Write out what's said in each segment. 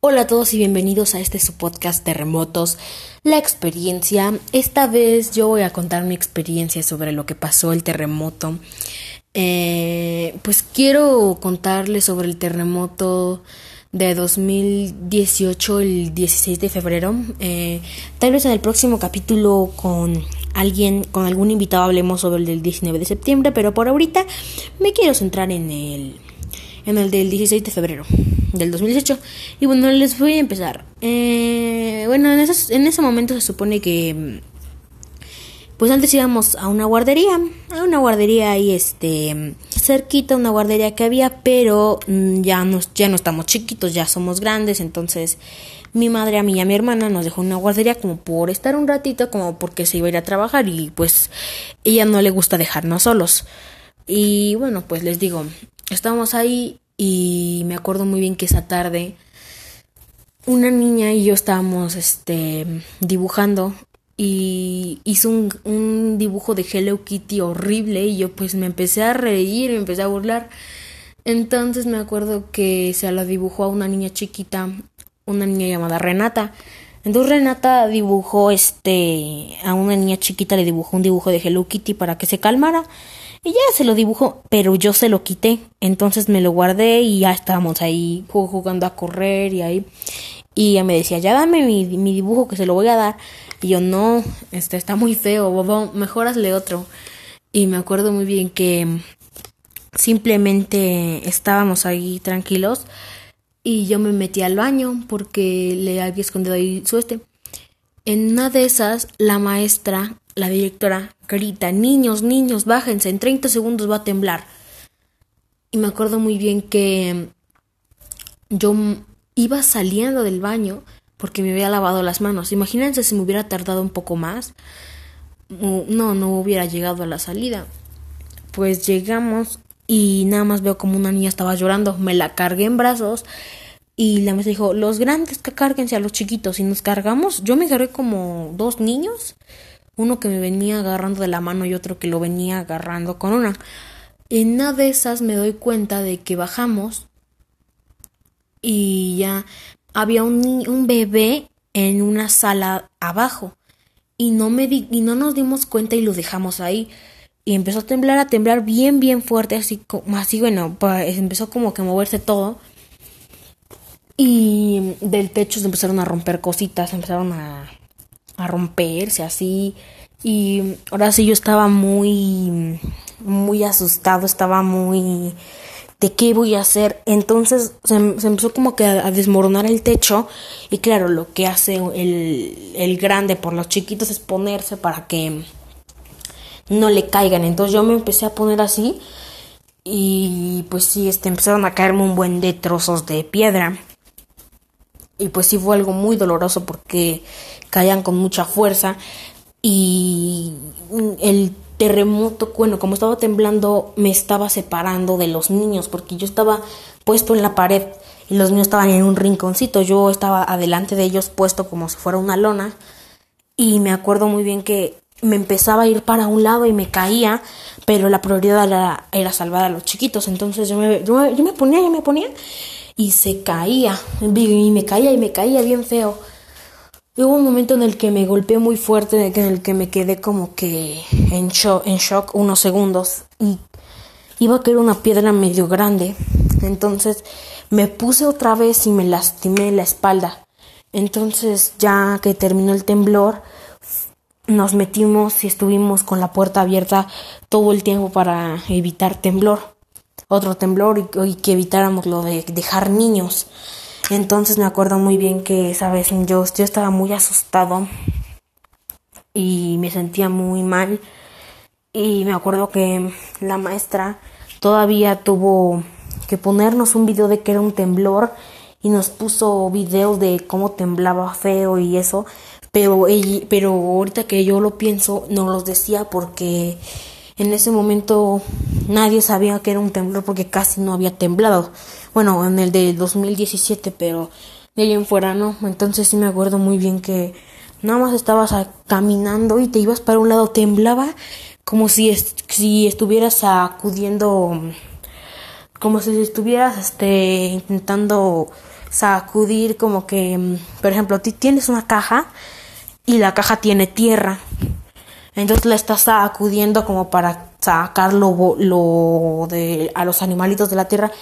Hola a todos y bienvenidos a este su podcast Terremotos, la experiencia. Esta vez yo voy a contar mi experiencia sobre lo que pasó el terremoto. Eh, pues quiero contarles sobre el terremoto de 2018, el 16 de febrero. Eh, tal vez en el próximo capítulo con alguien, con algún invitado hablemos sobre el del 19 de septiembre, pero por ahorita me quiero centrar en el, en el del 16 de febrero del 2018. Y bueno, les voy a empezar. Eh, bueno, en, en ese momento se supone que... Pues antes íbamos a una guardería, a una guardería ahí este cerquita, una guardería que había, pero mm, ya no, ya no estamos chiquitos, ya somos grandes, entonces mi madre a mí y a mi hermana nos dejó una guardería como por estar un ratito, como porque se iba a ir a trabajar y pues ella no le gusta dejarnos solos. Y bueno, pues les digo, estábamos ahí y me acuerdo muy bien que esa tarde una niña y yo estábamos este dibujando y hizo un, un, dibujo de Hello Kitty horrible y yo pues me empecé a reír, me empecé a burlar. Entonces me acuerdo que se la dibujó a una niña chiquita, una niña llamada Renata. Entonces Renata dibujó este a una niña chiquita le dibujó un dibujo de Hello Kitty para que se calmara. Y ya se lo dibujó, pero yo se lo quité. Entonces me lo guardé y ya estábamos ahí jugando a correr y ahí. Y ella me decía, ya dame mi, mi dibujo que se lo voy a dar. Y yo, no, este está muy feo, bobo, mejor hazle otro. Y me acuerdo muy bien que simplemente estábamos ahí tranquilos y yo me metí al baño porque le había escondido ahí su este. En una de esas, la maestra la directora grita, niños, niños, bájense, en 30 segundos va a temblar. Y me acuerdo muy bien que yo iba saliendo del baño porque me había lavado las manos. Imagínense si me hubiera tardado un poco más. No, no hubiera llegado a la salida. Pues llegamos y nada más veo como una niña estaba llorando. Me la cargué en brazos y la maestra dijo, los grandes que cárguense a los chiquitos. Y nos cargamos. Yo me cargué como dos niños uno que me venía agarrando de la mano y otro que lo venía agarrando con una. En una de esas me doy cuenta de que bajamos y ya había un, un bebé en una sala abajo y no me di, y no nos dimos cuenta y lo dejamos ahí y empezó a temblar a temblar bien bien fuerte así así bueno empezó como que a moverse todo y del techo se empezaron a romper cositas empezaron a a romperse así. Y ahora sí yo estaba muy, muy asustado, estaba muy de qué voy a hacer. Entonces se, empezó como que a, desmoronar el techo y claro, lo que hace el, el grande por los chiquitos es ponerse para que no le caigan. Entonces yo me empecé a poner así y pues sí, este, empezaron a caerme un buen de trozos de piedra. Y pues sí fue algo muy doloroso porque caían con mucha fuerza y el terremoto, bueno, como estaba temblando, me estaba separando de los niños porque yo estaba puesto en la pared y los niños estaban en un rinconcito, yo estaba adelante de ellos puesto como si fuera una lona. Y me acuerdo muy bien que me empezaba a ir para un lado y me caía, pero la prioridad era, era salvar a los chiquitos, entonces yo me, yo yo me ponía, yo me ponía y se caía, y me caía y me caía bien feo. Hubo un momento en el que me golpeé muy fuerte, en el que me quedé como que en shock, en shock unos segundos y iba a caer una piedra medio grande. Entonces me puse otra vez y me lastimé la espalda. Entonces ya que terminó el temblor, nos metimos y estuvimos con la puerta abierta todo el tiempo para evitar temblor otro temblor y, que evitáramos lo de dejar niños. Entonces me acuerdo muy bien que esa vez yo, yo estaba muy asustado y me sentía muy mal. Y me acuerdo que la maestra todavía tuvo que ponernos un video de que era un temblor y nos puso videos de cómo temblaba feo y eso. Pero, pero ahorita que yo lo pienso, no los decía porque en ese momento nadie sabía que era un temblor porque casi no había temblado. Bueno, en el de 2017, pero de ahí en fuera no. Entonces sí me acuerdo muy bien que nada más estabas caminando y te ibas para un lado, temblaba como si, si estuvieras acudiendo, como si estuvieras este, intentando sacudir como que, mm, por ejemplo, tienes una caja y la caja tiene tierra. Entonces la estás sacudiendo como para sacar lo, de a los animalitos de la tierra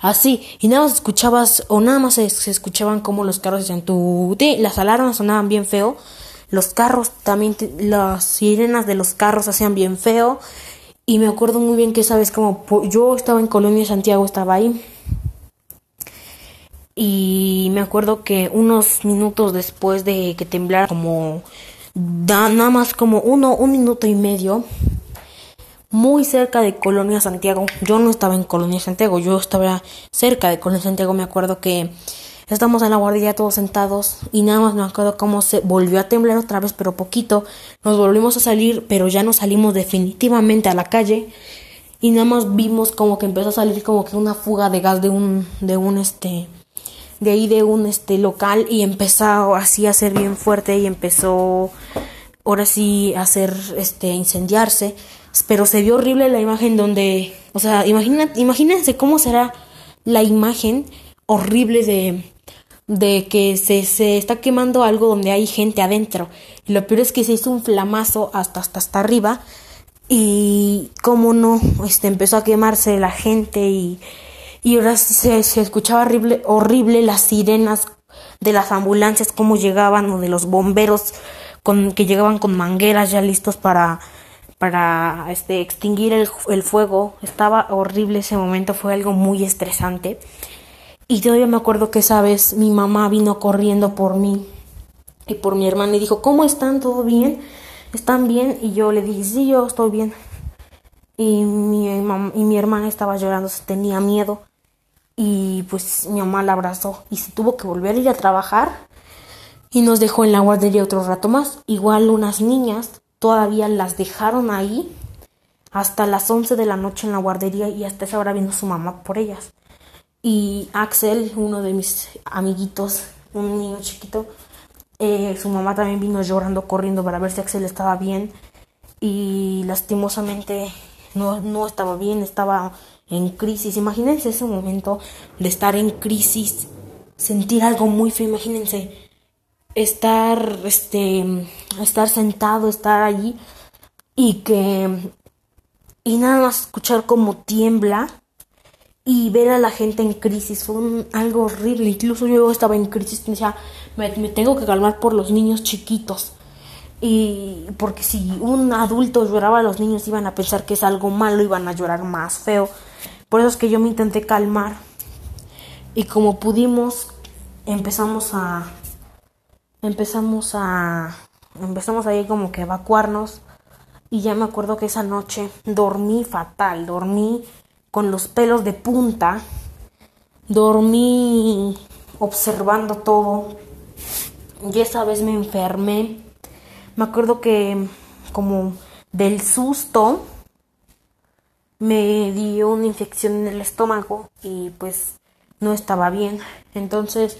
así y nada más escuchabas o nada más se, escuchaban como los carros decían tu las alarmas sonaban bien feo los carros también las sirenas de los carros hacían bien feo y me acuerdo muy bien que sabes como yo estaba en Colonia Santiago estaba ahí y me acuerdo que unos minutos después de que temblara como nada más como uno un minuto y medio muy cerca de Colonia Santiago. Yo no estaba en Colonia Santiago, yo estaba cerca de Colonia Santiago. Me acuerdo que estamos en la guardería todos sentados y nada más me acuerdo cómo se volvió a temblar otra vez, pero poquito. Nos volvimos a salir, pero ya no salimos definitivamente a la calle y nada más vimos como que empezó a salir como que una fuga de gas de un de un este de ahí de un este local y empezó así a ser bien fuerte y empezó ahora sí a hacer este incendiarse pero se vio horrible la imagen donde, o sea, imagina, imagínense cómo será la imagen horrible de, de que se, se está quemando algo donde hay gente adentro. Y lo peor es que se hizo un flamazo hasta, hasta, hasta arriba y cómo no, este, empezó a quemarse la gente y, y ahora se, se escuchaba horrible, horrible las sirenas de las ambulancias, cómo llegaban, o de los bomberos con, que llegaban con mangueras ya listos para para este, extinguir el, el, fuego. Estaba horrible ese momento, fue algo muy estresante. Y todavía me acuerdo que esa vez mi mamá vino corriendo por mí y por mi hermana y dijo, ¿cómo están? ¿Todo bien? ¿Están bien? Y yo le dije, sí, yo estoy bien. Y mi, y mi hermana estaba llorando, se tenía miedo. Y pues mi mamá la abrazó y se tuvo que volver a ir a trabajar. Y nos dejó en la guardería otro rato más. Igual unas niñas todavía las dejaron ahí hasta las 11 de la noche en la guardería y hasta esa hora vino su mamá por ellas. Y Axel, uno de mis amiguitos, un niño chiquito, eh, su mamá también vino llorando, corriendo para ver si Axel estaba bien. Y lastimosamente no, no estaba bien, estaba en crisis. Imagínense ese momento de estar en crisis, sentir algo muy feo, imagínense estar, este, estar sentado, estar allí y que, y nada más escuchar como tiembla y ver a la gente en crisis fue algo horrible. Incluso yo estaba en crisis y decía, me, tengo que calmar por los niños chiquitos. Y porque si un adulto lloraba los niños iban a pensar que es algo malo, iban a llorar más feo. Por eso es que yo me intenté calmar. Y como pudimos, empezamos a, empezamos a empezamos ahí como que evacuarnos y ya me acuerdo que esa noche dormí fatal, dormí con los pelos de punta, dormí observando todo y esa vez me enfermé. Me acuerdo que como del susto me dio una infección en el estómago y pues no estaba bien. Entonces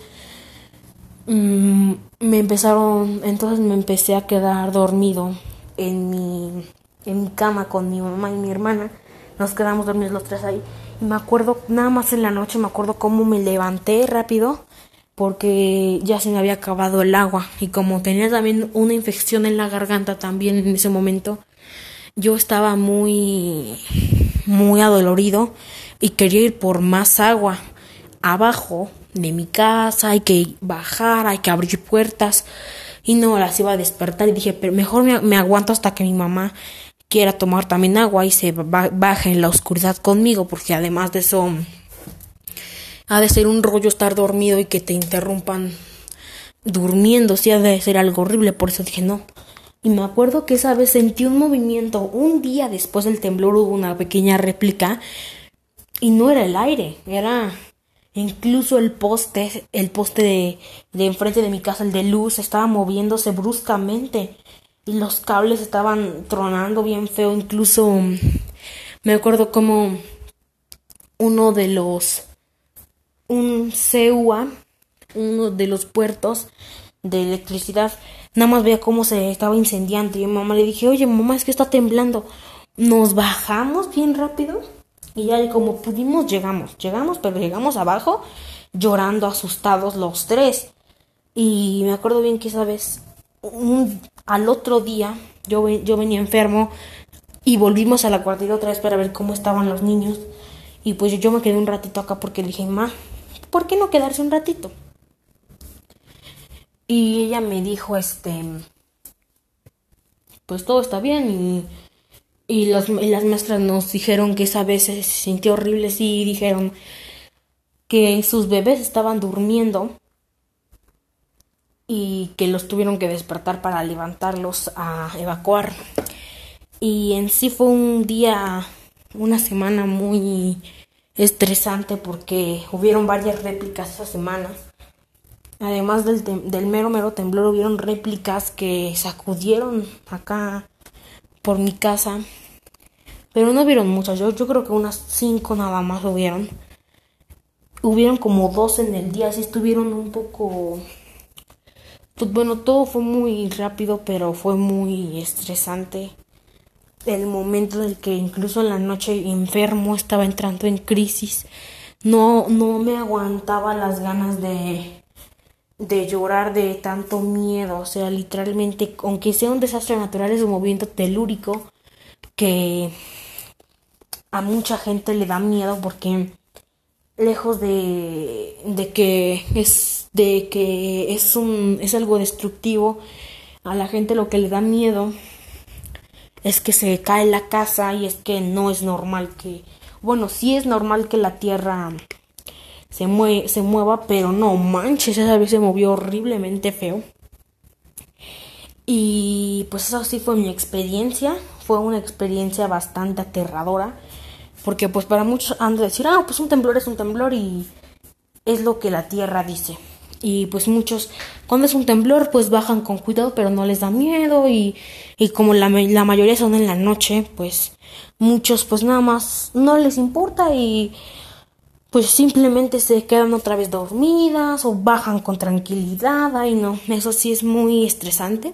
Mm, me empezaron, entonces me empecé a quedar dormido en mi, en mi cama con mi mamá y mi hermana. Nos quedamos dormidos los tres ahí. Y me acuerdo, nada más en la noche, me acuerdo cómo me levanté rápido porque ya se me había acabado el agua. Y como tenía también una infección en la garganta también en ese momento, yo estaba muy, muy adolorido y quería ir por más agua. Abajo de mi casa, hay que bajar, hay que abrir puertas. Y no las iba a despertar y dije, pero mejor me, aguanto hasta que mi mamá quiera tomar también agua y se baje en la oscuridad conmigo, porque además de eso ha de ser un rollo estar dormido y que te interrumpan durmiendo, sí ha de ser algo horrible, por eso dije no. Y me acuerdo que esa vez sentí un movimiento, un día después del temblor hubo una pequeña réplica y no era el aire, era Incluso el poste, el poste de, de enfrente de mi casa, el de luz, estaba moviéndose bruscamente y los cables estaban tronando bien feo. Incluso me acuerdo como uno de los, un CEUA, uno de los puertos de electricidad, nada más veía cómo se estaba incendiando. Y mi mamá le dije, oye, mamá, es que está temblando. Nos bajamos bien rápido y ya como pudimos llegamos, llegamos, pero llegamos abajo, llorando asustados los tres. Y me acuerdo bien que esa vez, un, al otro día, yo, yo venía enfermo y volvimos a la cuartilla otra vez para ver cómo estaban los niños. Y pues yo me quedé un ratito acá porque le dije, ma, ¿por qué no quedarse un ratito? Y ella me dijo, este, pues todo está bien y, y, las maestras nos dijeron que esa vez se sintió horrible, sí, dijeron que sus bebés estaban durmiendo y que los tuvieron que despertar para levantarlos a evacuar. Y en sí fue un día, una semana muy estresante porque hubieron varias réplicas esa semana. Además del, del mero mero temblor hubieron réplicas que sacudieron acá por mi casa. Pero no hubieron muchas, yo, yo creo que unas cinco nada más hubieron. Hubieron como dos en el día, así estuvieron un poco... Pues bueno, todo fue muy rápido, pero fue muy estresante el momento en el que incluso en la noche enfermo estaba entrando en crisis. No, no me aguantaba las ganas de, de llorar de tanto miedo. O sea, literalmente, aunque sea un desastre natural, es un movimiento telúrico que a mucha gente le da miedo porque lejos de, de que es de que es un es algo destructivo a la gente lo que le da miedo es que se cae la casa y es que no es normal que, bueno, sí es normal que la tierra se, se mueva, pero no manches, esa vez se movió horriblemente feo. Y pues eso sí fue mi experiencia, fue una experiencia bastante aterradora, porque pues para muchos han de decir, ah, pues un temblor es un temblor y es lo que la tierra dice y pues muchos cuando es un temblor pues bajan con cuidado pero no les da miedo y, y como la, la mayoría son en la noche pues muchos pues nada más no les importa y pues simplemente se quedan otra vez dormidas o bajan con tranquilidad. Ay no eso sí es muy estresante.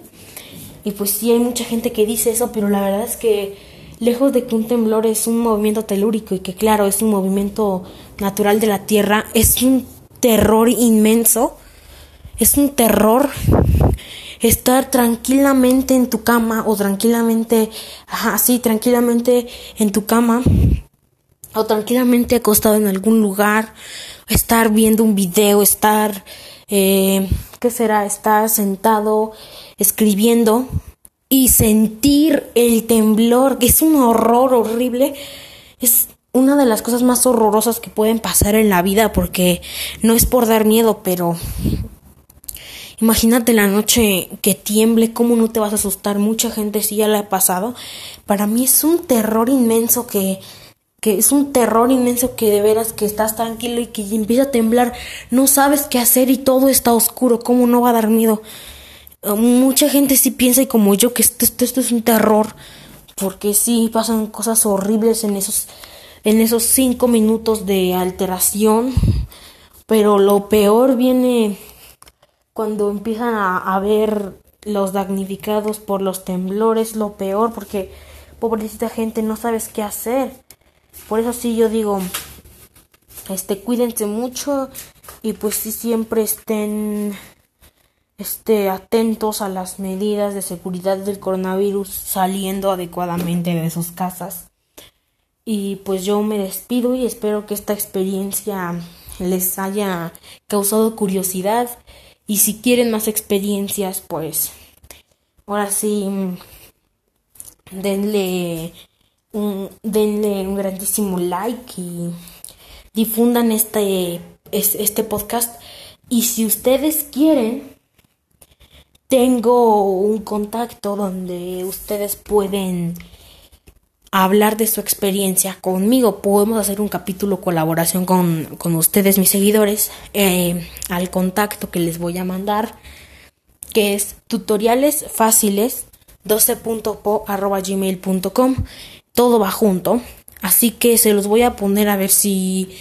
Y pues sí hay mucha gente que dice eso pero la verdad es que lejos de que un temblor es un movimiento telúrico y que claro es un movimiento natural de la tierra es un terror inmenso. Es un terror estar tranquilamente en tu cama o tranquilamente, así, tranquilamente en tu cama o tranquilamente acostado en algún lugar, estar viendo un video, estar, eh, ¿qué será? Estar sentado escribiendo y sentir el temblor, que es un horror horrible. Es una de las cosas más horrorosas que pueden pasar en la vida porque no es por dar miedo, pero imagínate la noche que tiemble, cómo no te vas a asustar, mucha gente sí ya la ha pasado. Para mí es un terror inmenso que que es un terror inmenso que de veras que estás tranquilo y que empieza a temblar, no sabes qué hacer y todo está oscuro, cómo no va a dar miedo. Mucha gente sí piensa y como yo que esto, esto es un terror, porque sí pasan cosas horribles en esos en esos cinco minutos de alteración, pero lo peor viene cuando empiezan a, ver los damnificados por los temblores, lo peor, porque pobrecita gente no sabes qué hacer. Por eso sí yo digo, este, cuídense mucho y pues sí siempre estén este, atentos a las medidas de seguridad del coronavirus saliendo adecuadamente de sus casas. Y pues yo me despido y espero que esta experiencia les haya causado curiosidad. Y si quieren más experiencias, pues ahora sí, denle denle un grandísimo like y difundan este, este podcast. Y si ustedes quieren, tengo un contacto donde ustedes pueden hablar de su experiencia conmigo. Podemos hacer un capítulo colaboración con, con ustedes, mis seguidores, eh, al contacto que les voy a mandar, que es tutoriales fáciles 12.po.gmail.com. Todo va junto. Así que se los voy a poner a ver si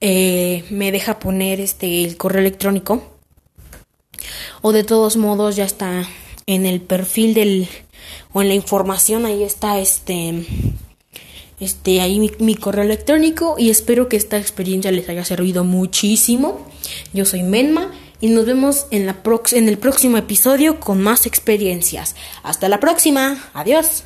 eh, me deja poner este el correo electrónico. O de todos modos ya está en el perfil del o en la información ahí está este este, ahí mi, correo electrónico y espero que esta experiencia les haya servido muchísimo. Yo soy Menma y nos vemos en, la en el próximo episodio con más experiencias. Hasta la próxima. Adiós.